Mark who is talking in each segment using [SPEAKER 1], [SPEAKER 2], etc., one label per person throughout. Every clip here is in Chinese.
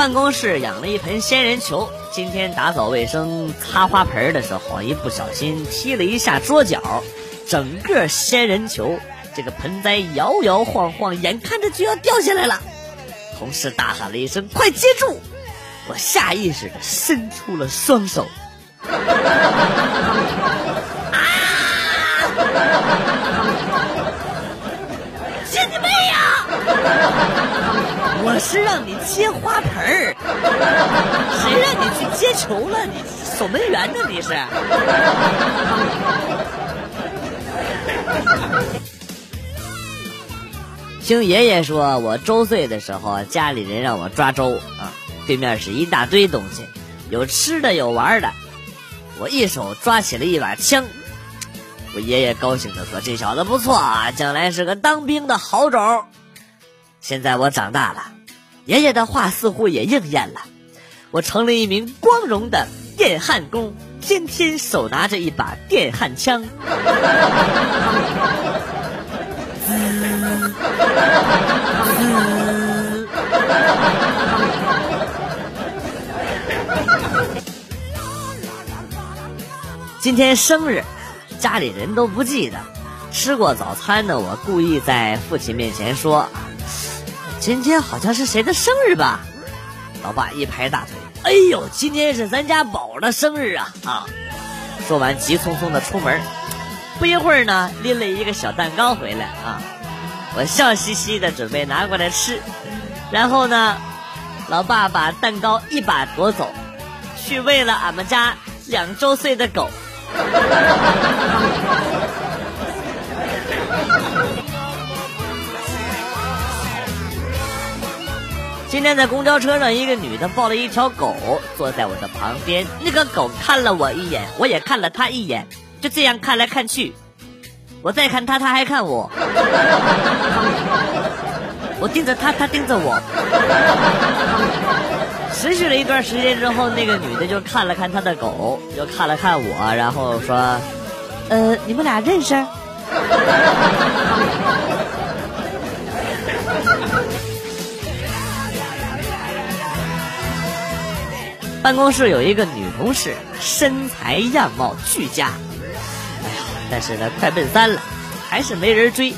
[SPEAKER 1] 办公室养了一盆仙人球，今天打扫卫生擦花盆的时候，一不小心踢了一下桌角，整个仙人球这个盆栽摇摇晃晃，眼看着就要掉下来了。同事大喊了一声：“快接住！”我下意识的伸出了双手。啊！接你妹呀！我是让你接花盆儿，谁让你去接球了？你守门员呢？你是？听爷爷说，我周岁的时候，家里人让我抓周啊，对面是一大堆东西，有吃的，有玩的。我一手抓起了一把枪，我爷爷高兴的说：“这小子不错啊，将来是个当兵的好种。”现在我长大了，爷爷的话似乎也应验了，我成了一名光荣的电焊工，天天手拿着一把电焊枪。今天生日，家里人都不记得。吃过早餐的我，故意在父亲面前说：“今天好像是谁的生日吧？”老爸一拍大腿：“哎呦，今天是咱家宝的生日啊！”啊，说完急匆匆的出门。不一会儿呢，拎了一个小蛋糕回来啊。我笑嘻嘻的准备拿过来吃，然后呢，老爸把蛋糕一把夺走，去喂了俺们家两周岁的狗。今天在公交车上，一个女的抱了一条狗坐在我的旁边，那个狗看了我一眼，我也看了它一眼，就这样看来看去。我再看它，它还看我；我盯着它，它盯着我。持续了一段时间之后，那个女的就看了看她的狗，又看了看我，然后说：“呃，你们俩认识？”办公室有一个女同事，身材样貌俱佳。哎呀但是呢，快奔三了，还是没人追。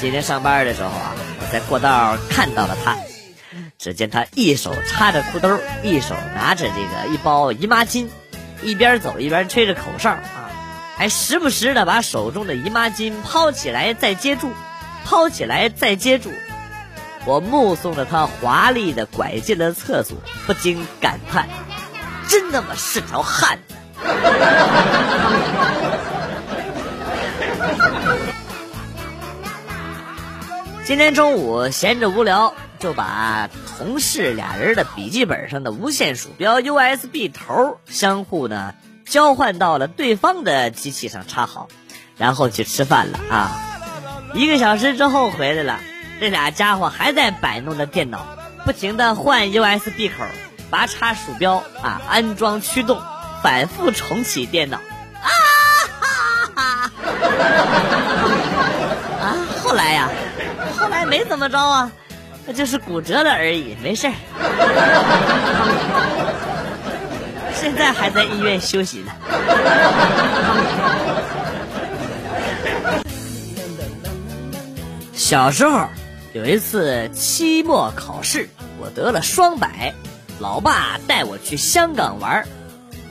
[SPEAKER 1] 今天上班的时候啊，我在过道看到了她。只见她一手插着裤兜，一手拿着这个一包姨妈巾，一边走一边吹着口哨啊，还时不时的把手中的姨妈巾抛起来再接住，抛起来再接住。我目送着他华丽的拐进了厕所，不禁感叹：真他妈是条汉子！今天中午闲着无聊，就把同事俩人的笔记本上的无线鼠标 USB 头相互呢交换到了对方的机器上插好，然后去吃饭了啊！一个小时之后回来了，这俩家伙还在摆弄着电脑，不停的换 USB 口，拔插鼠标啊，安装驱动，反复重启电脑啊！哈哈啊！后来呀。后来没怎么着啊，那就是骨折了而已，没事儿。现在还在医院休息呢。小时候有一次期末考试，我得了双百，老爸带我去香港玩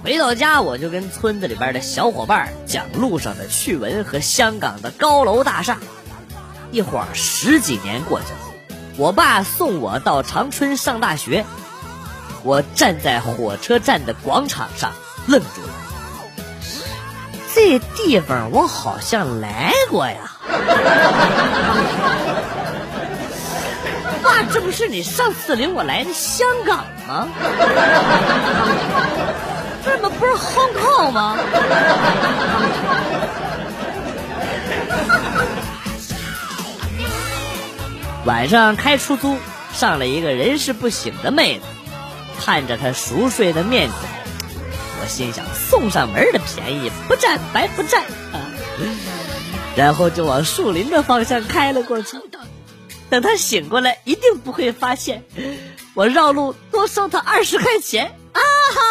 [SPEAKER 1] 回到家我就跟村子里边的小伙伴讲路上的趣闻和香港的高楼大厦。一晃十几年过去了，我爸送我到长春上大学，我站在火车站的广场上愣住了。这地方我好像来过呀，爸，这不是你上次领我来的香港 吗？这么不是 Hong Kong 吗？晚上开出租，上了一个人事不省的妹子，看着她熟睡的面孔，我心想送上门的便宜不占白不占啊！然后就往树林的方向开了过去。等她醒过来，一定不会发现我绕路多收他二十块钱啊哈！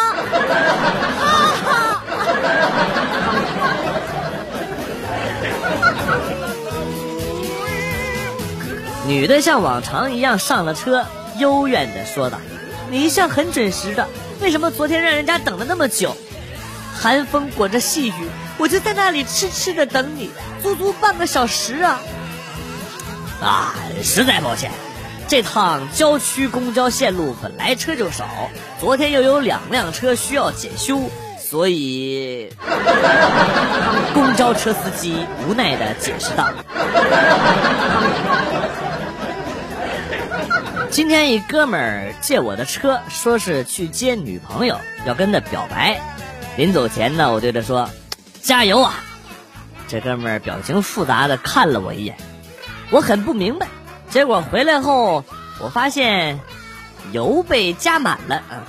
[SPEAKER 1] 啊哈！女的像往常一样上了车，幽怨的说道：“你一向很准时的，为什么昨天让人家等了那么久？寒风裹着细雨，我就在那里痴痴的等你，足足半个小时啊！啊，实在抱歉。”这趟郊区公交线路本来车就少，昨天又有两辆车需要检修，所以 公交车司机无奈的解释道：“ 今天一哥们儿借我的车，说是去接女朋友，要跟他表白。临走前呢，我对他说：‘加油啊！’这哥们儿表情复杂的看了我一眼，我很不明白。”结果回来后，我发现油被加满了啊！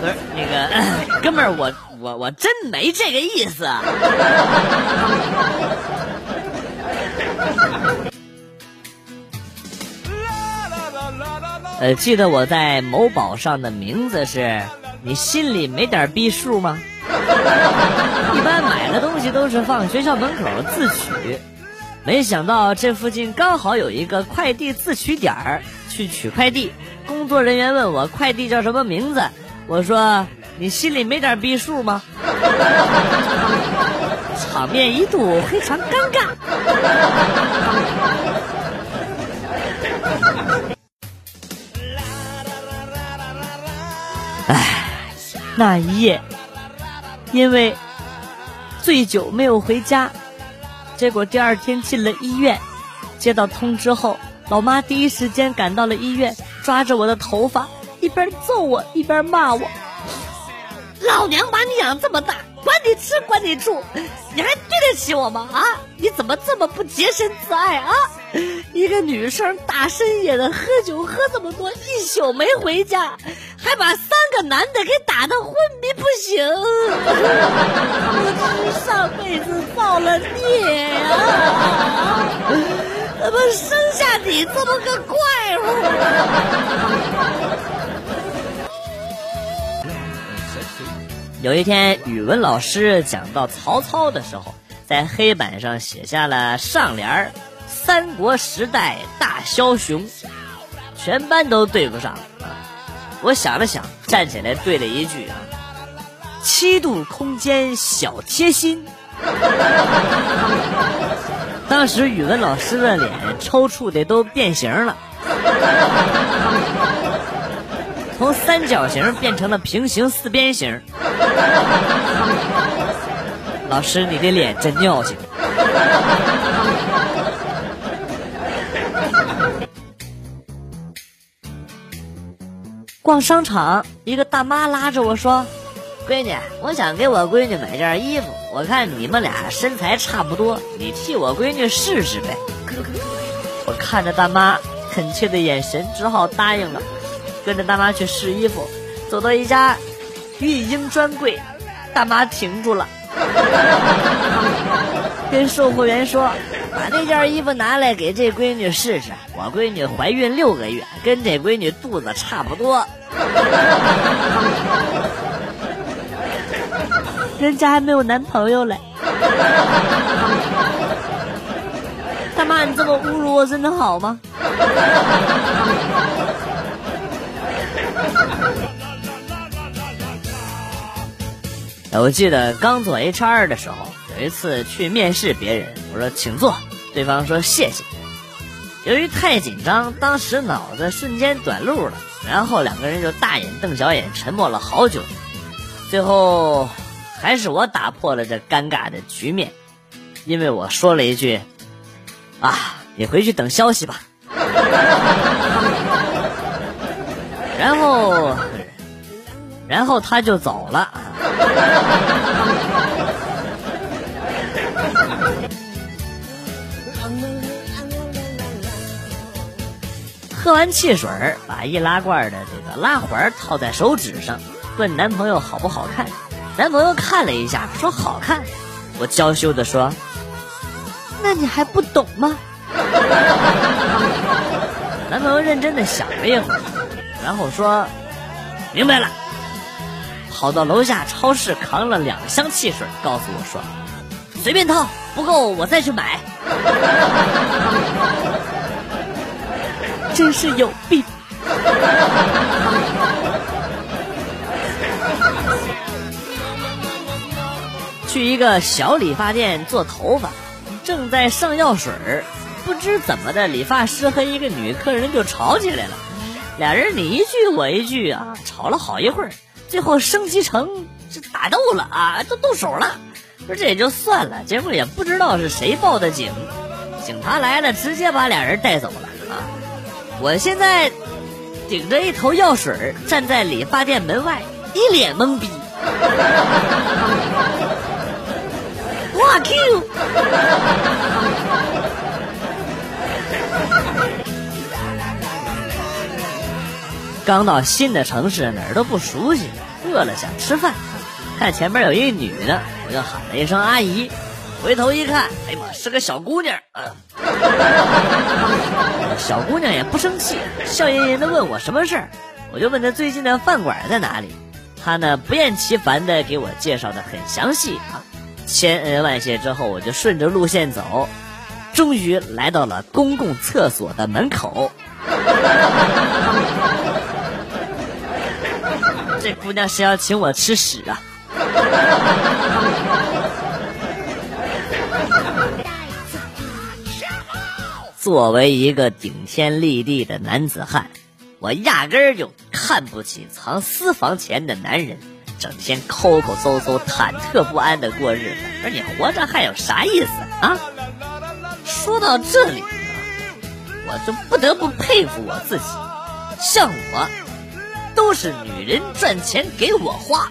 [SPEAKER 1] 不是那个 哥们儿，我我我真没这个意思。呃，记得我在某宝上的名字是你心里没点逼数吗？一般买的东西都是放学校门口自取。没想到这附近刚好有一个快递自取点儿，去取快递。工作人员问我快递叫什么名字，我说你心里没点逼数吗？场面一度非常尴尬。哎，那一夜，因为醉酒没有回家。结果第二天进了医院，接到通知后，老妈第一时间赶到了医院，抓着我的头发，一边揍我一边骂我：“老娘把你养这么大，管你吃管你住，你还对得起我吗？啊，你怎么这么不洁身自爱啊？一个女生大深夜的喝酒喝这么多，一宿没回家，还把三个男的给打的昏迷不醒，我是上辈子造了孽呀。”怎么生下你这么个怪物？有一天，语文老师讲到曹操的时候，在黑板上写下了上联儿三国时代大枭雄”，全班都对不上啊。我想了想，站起来对了一句：“啊，七度空间小贴心。”当时语文老师的脸抽搐的都变形了，从三角形变成了平行四边形。老师，你的脸真尿性。逛商场，一个大妈拉着我说。闺女，我想给我闺女买件衣服，我看你们俩身材差不多，你替我闺女试试呗。我看着大妈恳切的眼神，只好答应了，跟着大妈去试衣服。走到一家孕婴专柜，大妈停住了，跟售货员说：“把那件衣服拿来给这闺女试试，我闺女怀孕六个月，跟这闺女肚子差不多。”人家还没有男朋友嘞！大妈，你这么侮辱我，真的好吗？我记得刚做 HR 的时候，有一次去面试别人，我说请坐，对方说谢谢。由于太紧张，当时脑子瞬间短路了，然后两个人就大眼瞪小眼，沉默了好久，最后。还是我打破了这尴尬的局面，因为我说了一句：“啊，你回去等消息吧。”然后，然后他就走了。喝完汽水，把易拉罐的这个拉环套在手指上，问男朋友好不好看。男朋友看了一下，说好看。我娇羞的说：“那你还不懂吗？” 男朋友认真的想了一会儿，然后说：“明白了。”跑到楼下超市扛了两箱汽水，告诉我说：“随便掏，不够我再去买。”真是有病。去一个小理发店做头发，正在上药水儿，不知怎么的，理发师和一个女客人就吵起来了。俩人你一句我一句啊，吵了好一会儿，最后升级成这打斗了啊，都动手了。说这也就算了，结果也不知道是谁报的警，警察来了，直接把俩人带走了。我现在顶着一头药水站在理发店门外，一脸懵逼。哇 Q！刚到新的城市，哪儿都不熟悉，饿了想吃饭，看前面有一女的，我就喊了一声阿姨，回头一看，哎呀妈，是个小姑娘。小姑娘也不生气，笑吟吟的问我什么事儿，我就问她最近的饭馆在哪里，她呢不厌其烦的给我介绍的很详细啊。千恩万谢之后，我就顺着路线走，终于来到了公共厕所的门口。这姑娘是要请我吃屎啊！作为一个顶天立地的男子汉，我压根儿就看不起藏私房钱的男人。整天抠抠搜搜、忐忑不安的过日子，而你活着还有啥意思啊？说到这里，我就不得不佩服我自己，像我，都是女人赚钱给我花。